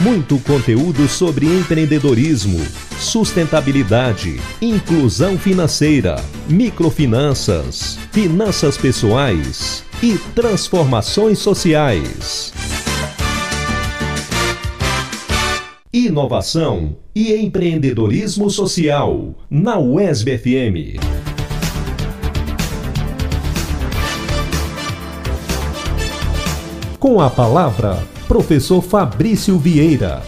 Muito conteúdo sobre empreendedorismo, sustentabilidade, inclusão financeira, microfinanças, finanças pessoais e transformações sociais. Inovação e empreendedorismo social na UESB FM. Com a palavra Professor Fabrício Vieira.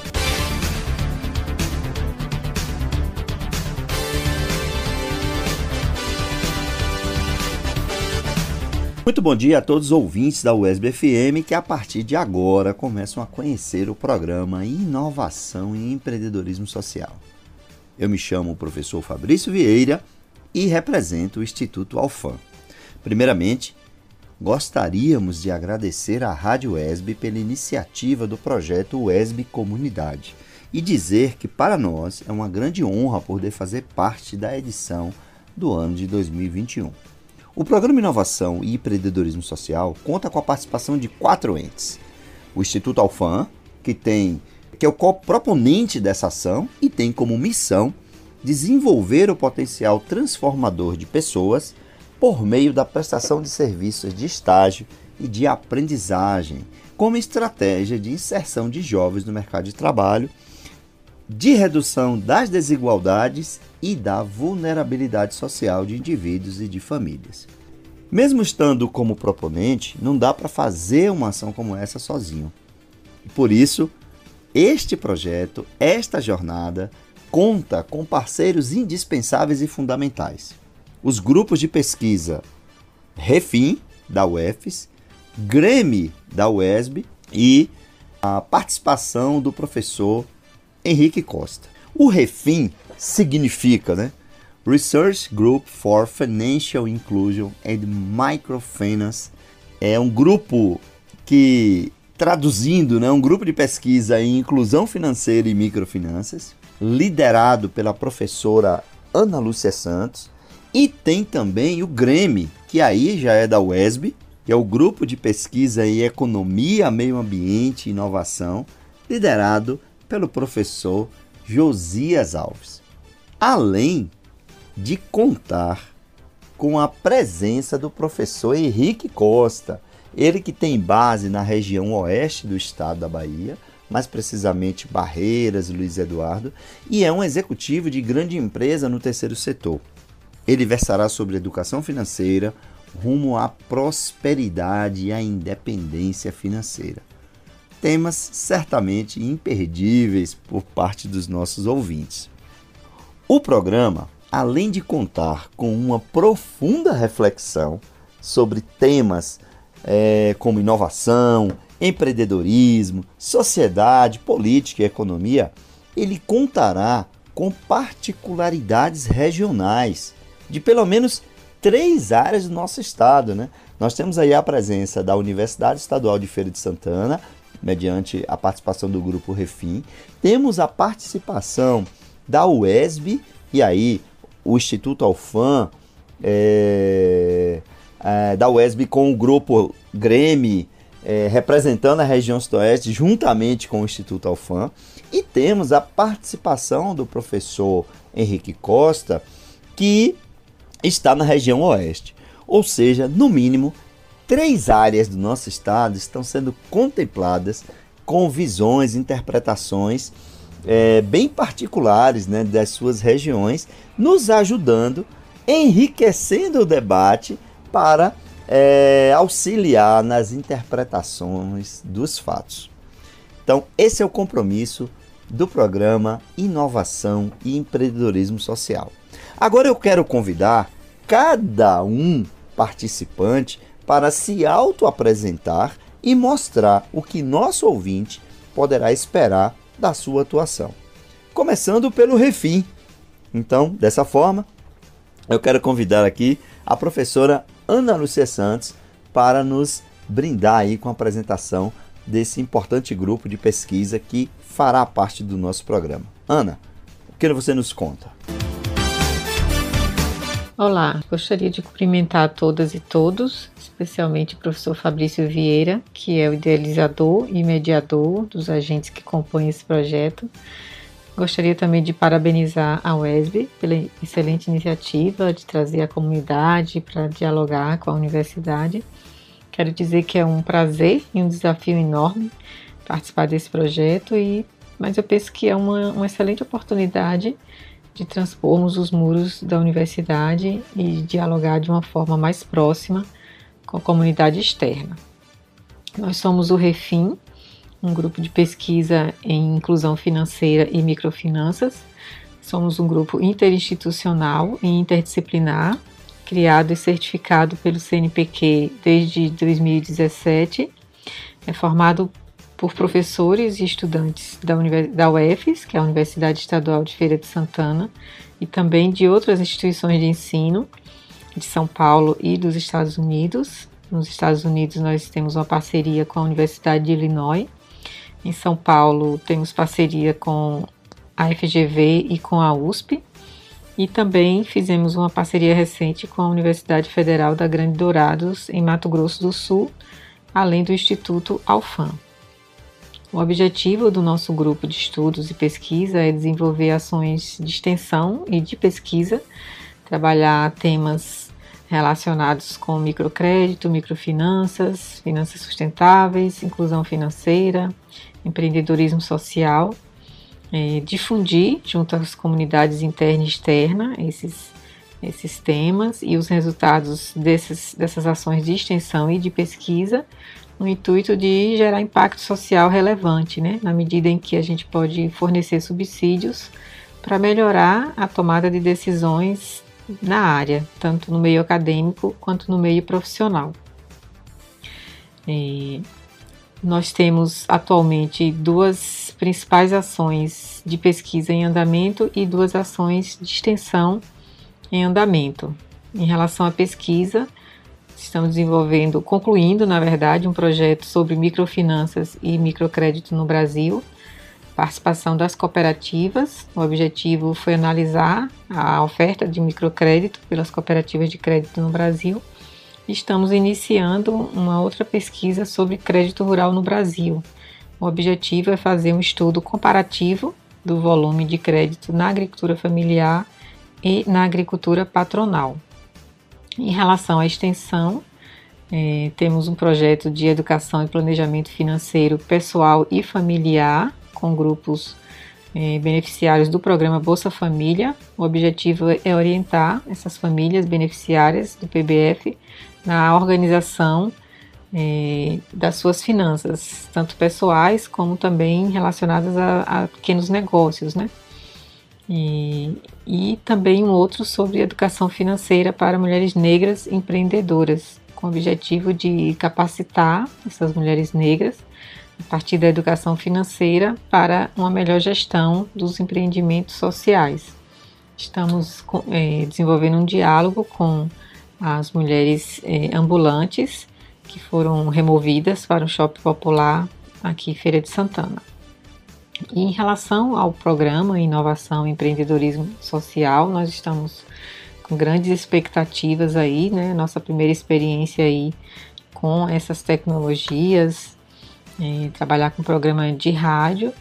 Muito bom dia a todos os ouvintes da USB FM que a partir de agora começam a conhecer o programa Inovação e Empreendedorismo Social. Eu me chamo o professor Fabrício Vieira e represento o Instituto Alfam. Primeiramente, gostaríamos de agradecer à Rádio UESB pela iniciativa do projeto UESB Comunidade e dizer que para nós é uma grande honra poder fazer parte da edição do ano de 2021. O programa Inovação e Empreendedorismo Social conta com a participação de quatro entes. O Instituto Alfam, que tem que é o co-proponente dessa ação e tem como missão desenvolver o potencial transformador de pessoas por meio da prestação de serviços de estágio e de aprendizagem, como estratégia de inserção de jovens no mercado de trabalho, de redução das desigualdades e da vulnerabilidade social de indivíduos e de famílias. Mesmo estando como proponente, não dá para fazer uma ação como essa sozinho. Por isso, este projeto, esta jornada, conta com parceiros indispensáveis e fundamentais os grupos de pesquisa Refim, da UFES, Grêmio, da UESB e a participação do professor Henrique Costa. O Refim significa né, Research Group for Financial Inclusion and Microfinance. É um grupo que, traduzindo, né, um grupo de pesquisa em inclusão financeira e microfinanças, liderado pela professora Ana Lúcia Santos, e tem também o GREME, que aí já é da UESB, que é o Grupo de Pesquisa em Economia, Meio Ambiente e Inovação, liderado pelo professor Josias Alves. Além de contar com a presença do professor Henrique Costa, ele que tem base na região oeste do estado da Bahia, mais precisamente Barreiras, Luiz Eduardo, e é um executivo de grande empresa no terceiro setor. Ele versará sobre educação financeira rumo à prosperidade e à independência financeira. Temas certamente imperdíveis por parte dos nossos ouvintes. O programa, além de contar com uma profunda reflexão sobre temas é, como inovação, empreendedorismo, sociedade, política e economia, ele contará com particularidades regionais de pelo menos três áreas do nosso estado. Né? Nós temos aí a presença da Universidade Estadual de Feira de Santana, mediante a participação do Grupo Refim. Temos a participação da UESB, e aí o Instituto Alfam, é, é, da UESB com o Grupo Grêmio, é, representando a região sudoeste, juntamente com o Instituto Alfam. E temos a participação do professor Henrique Costa, que está na região oeste. Ou seja, no mínimo, três áreas do nosso estado estão sendo contempladas com visões, interpretações é, bem particulares né, das suas regiões, nos ajudando, enriquecendo o debate para é, auxiliar nas interpretações dos fatos. Então, esse é o compromisso do programa Inovação e Empreendedorismo Social. Agora eu quero convidar cada um participante para se auto-apresentar e mostrar o que nosso ouvinte poderá esperar da sua atuação. Começando pelo Refim. Então, dessa forma, eu quero convidar aqui a professora Ana Lúcia Santos para nos brindar aí com a apresentação desse importante grupo de pesquisa que fará parte do nosso programa. Ana, o que você nos conta? Olá, gostaria de cumprimentar todas e todos, especialmente o professor Fabrício Vieira, que é o idealizador e mediador dos agentes que compõem esse projeto. Gostaria também de parabenizar a UESB pela excelente iniciativa de trazer a comunidade para dialogar com a universidade. Quero dizer que é um prazer e um desafio enorme participar desse projeto, e, mas eu penso que é uma, uma excelente oportunidade de transpormos os muros da universidade e dialogar de uma forma mais próxima com a comunidade externa. Nós somos o Refim, um grupo de pesquisa em inclusão financeira e microfinanças. Somos um grupo interinstitucional e interdisciplinar, criado e certificado pelo CNPq desde 2017. É formado por professores e estudantes da, da UFES, que é a Universidade Estadual de Feira de Santana, e também de outras instituições de ensino de São Paulo e dos Estados Unidos. Nos Estados Unidos, nós temos uma parceria com a Universidade de Illinois. Em São Paulo, temos parceria com a FGV e com a USP. E também fizemos uma parceria recente com a Universidade Federal da Grande Dourados, em Mato Grosso do Sul, além do Instituto Alfam. O objetivo do nosso grupo de estudos e pesquisa é desenvolver ações de extensão e de pesquisa, trabalhar temas relacionados com microcrédito, microfinanças, finanças sustentáveis, inclusão financeira, empreendedorismo social, é, difundir junto às comunidades interna e externa esses, esses temas e os resultados desses, dessas ações de extensão e de pesquisa no intuito de gerar impacto social relevante, né, na medida em que a gente pode fornecer subsídios para melhorar a tomada de decisões na área, tanto no meio acadêmico quanto no meio profissional. E nós temos atualmente duas principais ações de pesquisa em andamento e duas ações de extensão em andamento. Em relação à pesquisa, Estamos desenvolvendo, concluindo, na verdade, um projeto sobre microfinanças e microcrédito no Brasil, participação das cooperativas. O objetivo foi analisar a oferta de microcrédito pelas cooperativas de crédito no Brasil. Estamos iniciando uma outra pesquisa sobre crédito rural no Brasil. O objetivo é fazer um estudo comparativo do volume de crédito na agricultura familiar e na agricultura patronal. Em relação à extensão, é, temos um projeto de educação e planejamento financeiro pessoal e familiar, com grupos é, beneficiários do programa Bolsa Família. O objetivo é orientar essas famílias beneficiárias do PBF na organização é, das suas finanças, tanto pessoais como também relacionadas a, a pequenos negócios, né? E, e também um outro sobre educação financeira para mulheres negras empreendedoras, com o objetivo de capacitar essas mulheres negras a partir da educação financeira para uma melhor gestão dos empreendimentos sociais. Estamos é, desenvolvendo um diálogo com as mulheres é, ambulantes que foram removidas para o shopping popular aqui em Feira de Santana. Em relação ao programa Inovação e Empreendedorismo Social, nós estamos com grandes expectativas aí, né? Nossa primeira experiência aí com essas tecnologias, é, trabalhar com programa de rádio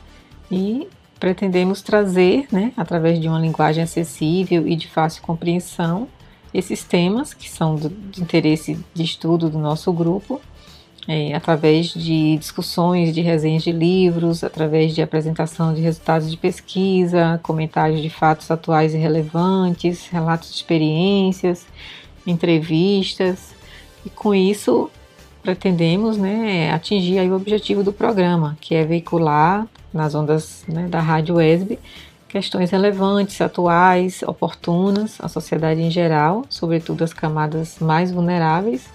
e pretendemos trazer, né, através de uma linguagem acessível e de fácil compreensão, esses temas que são do, de interesse de estudo do nosso grupo é, através de discussões, de resenhas de livros, através de apresentação de resultados de pesquisa, comentários de fatos atuais e relevantes, relatos de experiências, entrevistas, e com isso pretendemos né, atingir o objetivo do programa, que é veicular nas ondas né, da Rádio ESB questões relevantes, atuais, oportunas à sociedade em geral, sobretudo as camadas mais vulneráveis,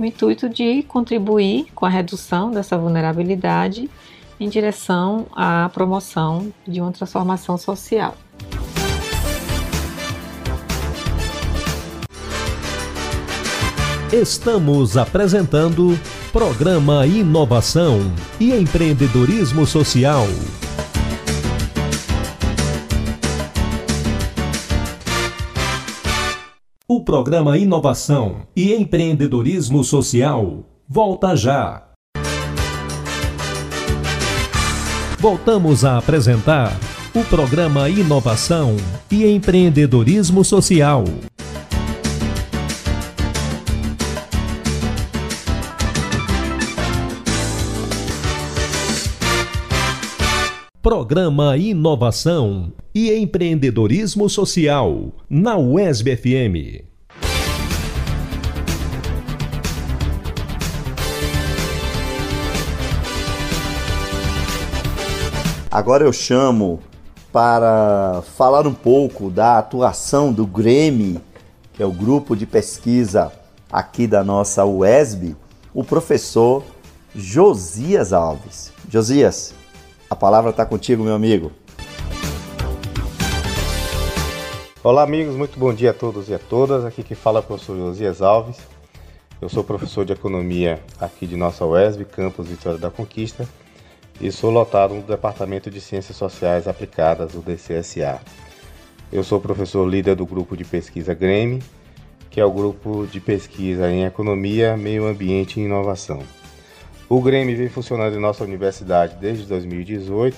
no intuito de contribuir com a redução dessa vulnerabilidade em direção à promoção de uma transformação social. Estamos apresentando Programa Inovação e Empreendedorismo Social. O programa Inovação e Empreendedorismo Social volta já. Voltamos a apresentar o programa Inovação e Empreendedorismo Social. Programa Inovação e Empreendedorismo Social, na UESB FM. Agora eu chamo para falar um pouco da atuação do GREME, que é o grupo de pesquisa aqui da nossa UESB, o professor Josias Alves. Josias, a palavra está contigo, meu amigo. Olá, amigos, muito bom dia a todos e a todas. Aqui que fala é o professor Josias Alves. Eu sou professor de economia aqui de nossa UESB, campus Vitória da Conquista, e sou lotado no Departamento de Ciências Sociais Aplicadas, o DCSA. Eu sou professor líder do grupo de pesquisa GREME, que é o grupo de pesquisa em economia, meio ambiente e inovação. O Grêmio vem funcionando em nossa universidade desde 2018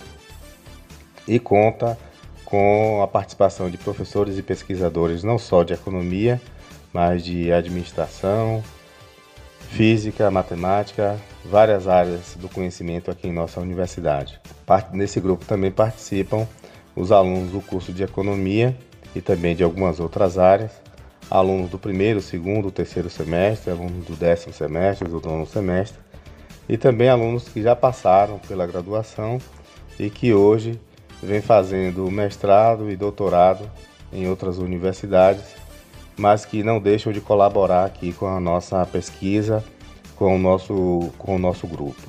e conta com a participação de professores e pesquisadores não só de economia, mas de administração, física, matemática, várias áreas do conhecimento aqui em nossa universidade. Nesse grupo também participam os alunos do curso de economia e também de algumas outras áreas, alunos do primeiro, segundo, terceiro semestre, alunos do décimo semestre, do nono semestre e também alunos que já passaram pela graduação e que hoje vem fazendo mestrado e doutorado em outras universidades, mas que não deixam de colaborar aqui com a nossa pesquisa, com o nosso, com o nosso grupo.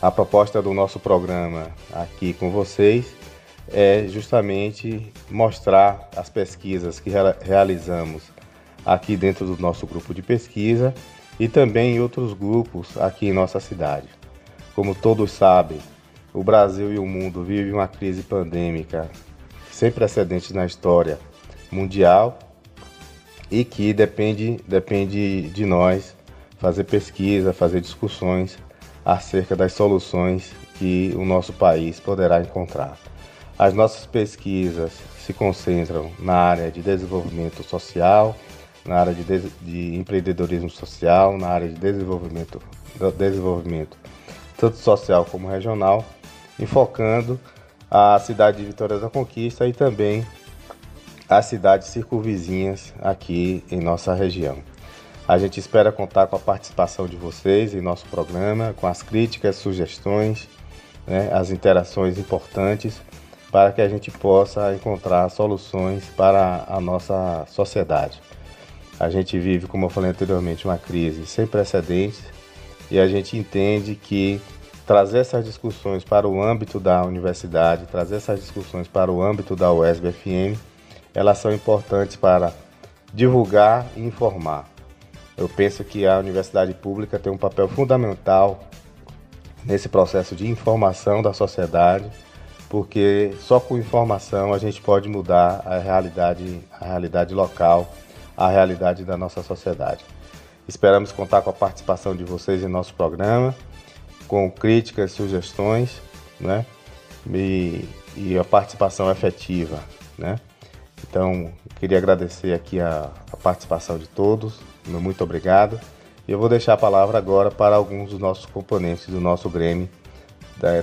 A proposta do nosso programa aqui com vocês é justamente mostrar as pesquisas que realizamos aqui dentro do nosso grupo de pesquisa e também em outros grupos aqui em nossa cidade. Como todos sabem, o Brasil e o mundo vivem uma crise pandêmica sem precedentes na história mundial e que depende, depende de nós fazer pesquisa, fazer discussões acerca das soluções que o nosso país poderá encontrar. As nossas pesquisas se concentram na área de desenvolvimento social, na área de, de empreendedorismo social, na área de desenvolvimento, desenvolvimento tanto social como regional, enfocando a cidade de Vitória da Conquista e também as cidades circunvizinhas aqui em nossa região. A gente espera contar com a participação de vocês em nosso programa, com as críticas, sugestões, né, as interações importantes para que a gente possa encontrar soluções para a nossa sociedade. A gente vive, como eu falei anteriormente, uma crise sem precedentes e a gente entende que trazer essas discussões para o âmbito da universidade, trazer essas discussões para o âmbito da UESB-FM, elas são importantes para divulgar e informar. Eu penso que a universidade pública tem um papel fundamental nesse processo de informação da sociedade, porque só com informação a gente pode mudar a realidade, a realidade local a realidade da nossa sociedade. Esperamos contar com a participação de vocês em nosso programa, com críticas, sugestões, né? E, e a participação efetiva, né? Então, queria agradecer aqui a, a participação de todos, muito obrigado. E eu vou deixar a palavra agora para alguns dos nossos componentes do nosso Grêmio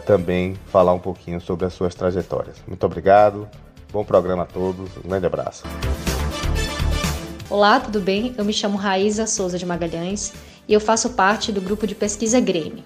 também falar um pouquinho sobre as suas trajetórias. Muito obrigado, bom programa a todos, um grande abraço. Olá, tudo bem? Eu me chamo Raíza Souza de Magalhães e eu faço parte do grupo de pesquisa Grêmio.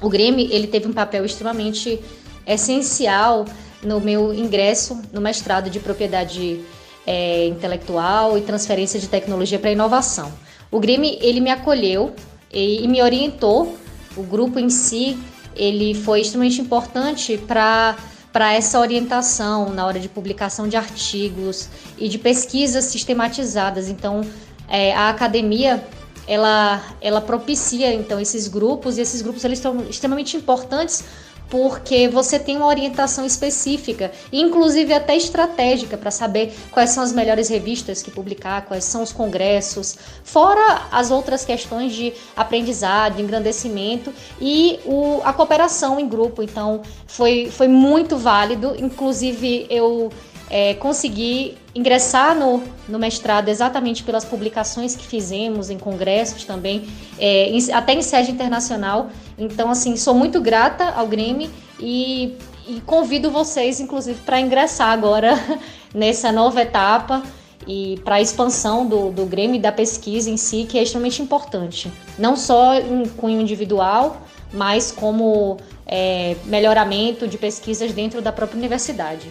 O Grêmio ele teve um papel extremamente essencial no meu ingresso no mestrado de propriedade é, intelectual e transferência de tecnologia para inovação. O Grêmio ele me acolheu e, e me orientou. O grupo em si ele foi extremamente importante para para essa orientação na hora de publicação de artigos e de pesquisas sistematizadas. Então, é, a academia ela, ela propicia então esses grupos e esses grupos eles estão extremamente importantes porque você tem uma orientação específica, inclusive até estratégica, para saber quais são as melhores revistas que publicar, quais são os congressos, fora as outras questões de aprendizado, engrandecimento e o, a cooperação em grupo. Então, foi, foi muito válido, inclusive eu é, consegui ingressar no, no mestrado exatamente pelas publicações que fizemos em congressos também, é, em, até em sede internacional. Então, assim, sou muito grata ao Grêmio e, e convido vocês, inclusive, para ingressar agora nessa nova etapa e para a expansão do, do Grêmio e da pesquisa em si, que é extremamente importante. Não só em cunho individual, mas como é, melhoramento de pesquisas dentro da própria universidade.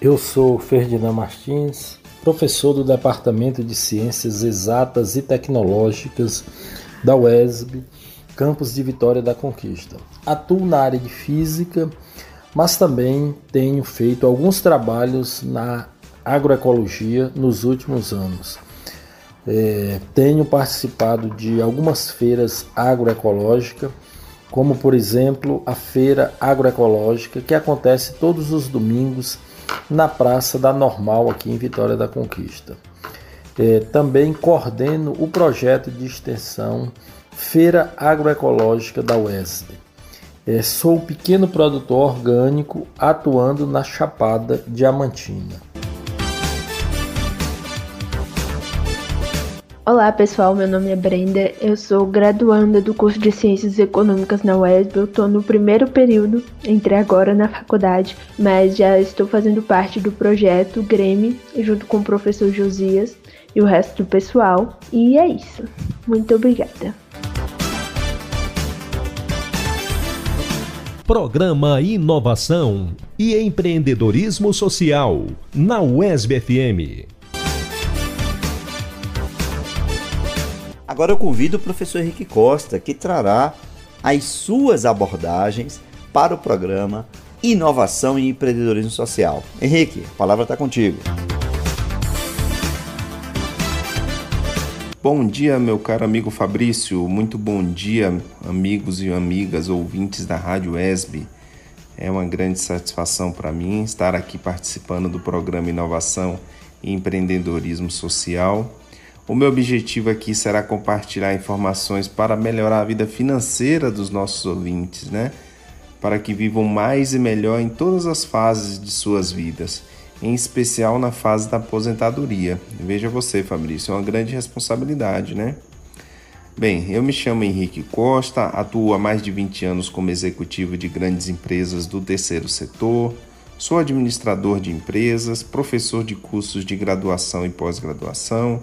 Eu sou Ferdinand Martins, professor do Departamento de Ciências Exatas e Tecnológicas da UESB, campus de Vitória da Conquista. Atuo na área de física, mas também tenho feito alguns trabalhos na agroecologia nos últimos anos. É, tenho participado de algumas feiras agroecológicas, como por exemplo a Feira Agroecológica, que acontece todos os domingos na Praça da Normal, aqui em Vitória da Conquista. É, também coordeno o projeto de extensão Feira Agroecológica da UESD. É, sou pequeno produtor orgânico atuando na Chapada Diamantina. Olá pessoal, meu nome é Brenda, eu sou graduanda do curso de Ciências Econômicas na UESB, eu estou no primeiro período, entrei agora na faculdade, mas já estou fazendo parte do projeto Grêmio, junto com o professor Josias e o resto do pessoal, e é isso. Muito obrigada. Programa Inovação e Empreendedorismo Social, na UESB Agora eu convido o professor Henrique Costa, que trará as suas abordagens para o programa Inovação e Empreendedorismo Social. Henrique, a palavra está contigo. Bom dia, meu caro amigo Fabrício. Muito bom dia, amigos e amigas ouvintes da Rádio ESB. É uma grande satisfação para mim estar aqui participando do programa Inovação e Empreendedorismo Social o meu objetivo aqui será compartilhar informações para melhorar a vida financeira dos nossos ouvintes, né? Para que vivam mais e melhor em todas as fases de suas vidas, em especial na fase da aposentadoria. Veja você, Fabrício, é uma grande responsabilidade, né? Bem, eu me chamo Henrique Costa, atuo há mais de 20 anos como executivo de grandes empresas do terceiro setor, sou administrador de empresas, professor de cursos de graduação e pós-graduação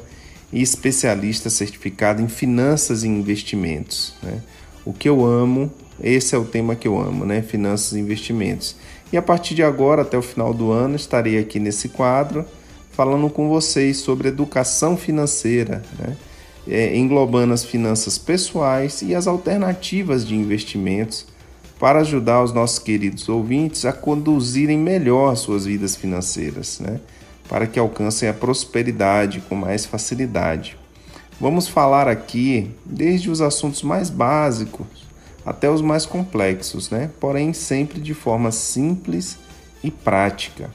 e especialista certificado em finanças e investimentos. Né? O que eu amo, esse é o tema que eu amo, né? Finanças e investimentos. E a partir de agora, até o final do ano, estarei aqui nesse quadro falando com vocês sobre educação financeira, né? É, englobando as finanças pessoais e as alternativas de investimentos para ajudar os nossos queridos ouvintes a conduzirem melhor suas vidas financeiras, né? Para que alcancem a prosperidade com mais facilidade. Vamos falar aqui desde os assuntos mais básicos até os mais complexos, né? Porém, sempre de forma simples e prática.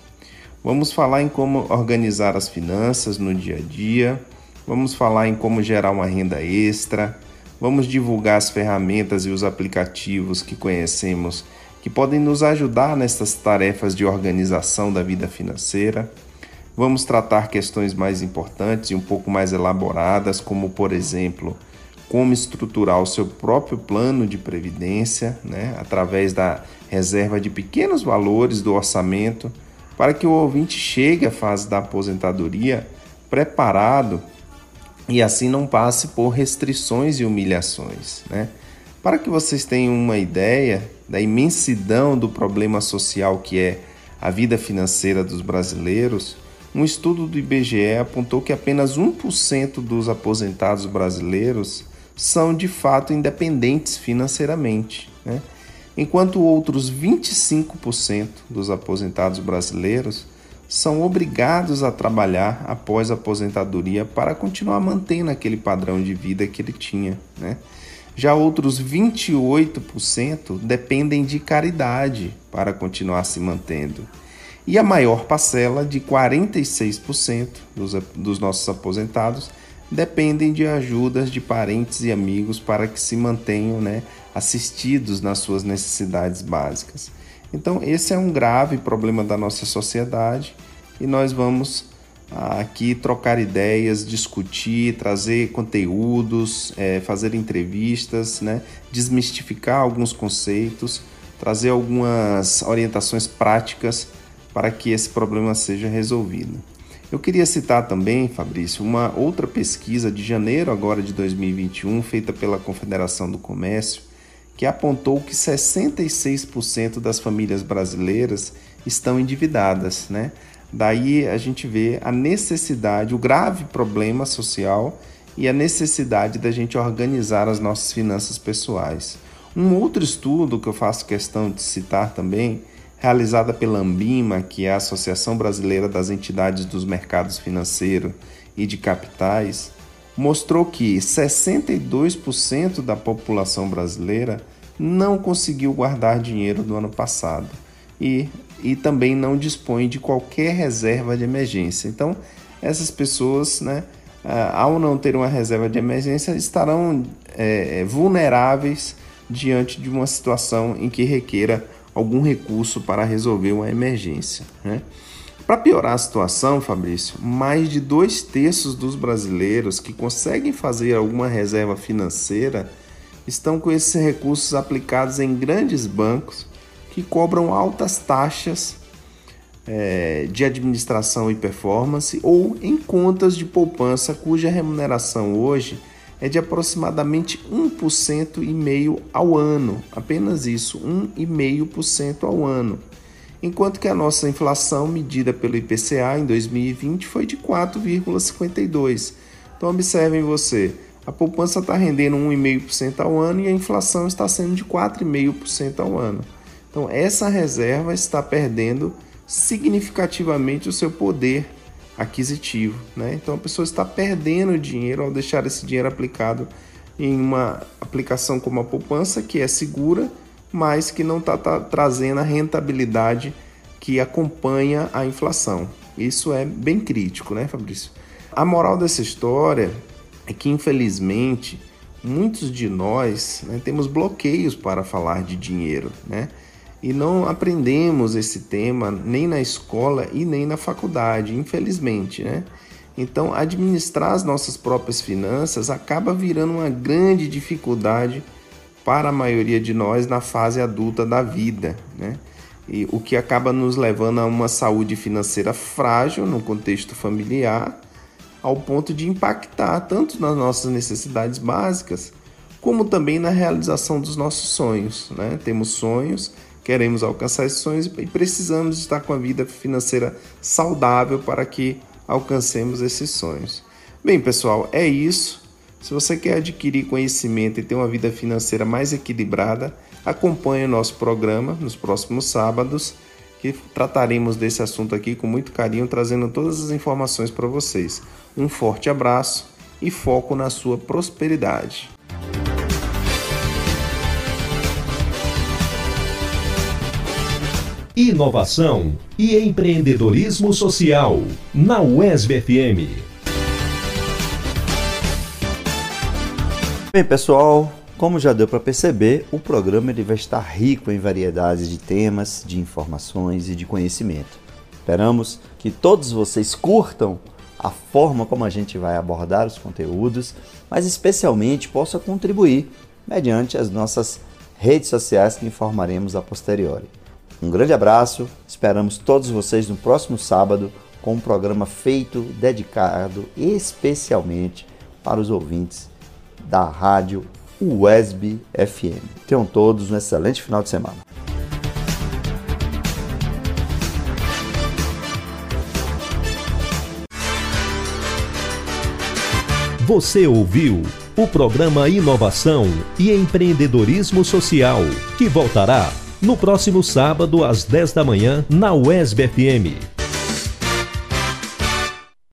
Vamos falar em como organizar as finanças no dia a dia, vamos falar em como gerar uma renda extra, vamos divulgar as ferramentas e os aplicativos que conhecemos que podem nos ajudar nessas tarefas de organização da vida financeira. Vamos tratar questões mais importantes e um pouco mais elaboradas, como, por exemplo, como estruturar o seu próprio plano de previdência, né, através da reserva de pequenos valores do orçamento, para que o ouvinte chegue à fase da aposentadoria preparado e assim não passe por restrições e humilhações. Né? Para que vocês tenham uma ideia da imensidão do problema social que é a vida financeira dos brasileiros, um estudo do IBGE apontou que apenas 1% dos aposentados brasileiros são de fato independentes financeiramente, né? enquanto outros 25% dos aposentados brasileiros são obrigados a trabalhar após a aposentadoria para continuar mantendo aquele padrão de vida que ele tinha. Né? Já outros 28% dependem de caridade para continuar se mantendo. E a maior parcela, de 46% dos, dos nossos aposentados, dependem de ajudas de parentes e amigos para que se mantenham né, assistidos nas suas necessidades básicas. Então, esse é um grave problema da nossa sociedade e nós vamos ah, aqui trocar ideias, discutir, trazer conteúdos, é, fazer entrevistas, né, desmistificar alguns conceitos, trazer algumas orientações práticas para que esse problema seja resolvido. Eu queria citar também, Fabrício, uma outra pesquisa de janeiro agora de 2021, feita pela Confederação do Comércio, que apontou que 66% das famílias brasileiras estão endividadas, né? Daí a gente vê a necessidade, o grave problema social e a necessidade da gente organizar as nossas finanças pessoais. Um outro estudo que eu faço questão de citar também, realizada pela Ambima, que é a Associação Brasileira das Entidades dos Mercados Financeiro e de Capitais, mostrou que 62% da população brasileira não conseguiu guardar dinheiro do ano passado e, e também não dispõe de qualquer reserva de emergência. Então, essas pessoas, né, ao não ter uma reserva de emergência, estarão é, vulneráveis diante de uma situação em que requeira algum recurso para resolver uma emergência. Né? Para piorar a situação, Fabrício, mais de dois terços dos brasileiros que conseguem fazer alguma reserva financeira estão com esses recursos aplicados em grandes bancos que cobram altas taxas é, de administração e performance ou em contas de poupança cuja remuneração hoje é de aproximadamente 1% e meio ao ano, apenas isso, 1,5% ao ano enquanto que a nossa inflação medida pelo IPCA em 2020 foi de 4,52. Então observem você, a poupança está rendendo 1,5% ao ano e a inflação está sendo de 4,5% ao ano. Então essa reserva está perdendo significativamente o seu poder aquisitivo. Né? Então a pessoa está perdendo dinheiro ao deixar esse dinheiro aplicado em uma aplicação como a poupança, que é segura mas que não está tá trazendo a rentabilidade que acompanha a inflação. Isso é bem crítico, né, Fabrício? A moral dessa história é que, infelizmente, muitos de nós né, temos bloqueios para falar de dinheiro, né? E não aprendemos esse tema nem na escola e nem na faculdade, infelizmente, né? Então, administrar as nossas próprias finanças acaba virando uma grande dificuldade para a maioria de nós na fase adulta da vida, né? E o que acaba nos levando a uma saúde financeira frágil no contexto familiar, ao ponto de impactar tanto nas nossas necessidades básicas, como também na realização dos nossos sonhos. Né? Temos sonhos, queremos alcançar esses sonhos e precisamos estar com a vida financeira saudável para que alcancemos esses sonhos. Bem, pessoal, é isso. Se você quer adquirir conhecimento e ter uma vida financeira mais equilibrada, acompanhe o nosso programa nos próximos sábados, que trataremos desse assunto aqui com muito carinho, trazendo todas as informações para vocês. Um forte abraço e foco na sua prosperidade. Inovação e empreendedorismo social na UESB FM. Bem, pessoal, como já deu para perceber, o programa ele vai estar rico em variedades de temas, de informações e de conhecimento. Esperamos que todos vocês curtam a forma como a gente vai abordar os conteúdos, mas especialmente possa contribuir mediante as nossas redes sociais que informaremos a posteriori. Um grande abraço, esperamos todos vocês no próximo sábado com um programa feito, dedicado especialmente para os ouvintes da rádio USB FM. Tenham todos um excelente final de semana. Você ouviu o programa Inovação e Empreendedorismo Social, que voltará no próximo sábado às 10 da manhã na USB FM.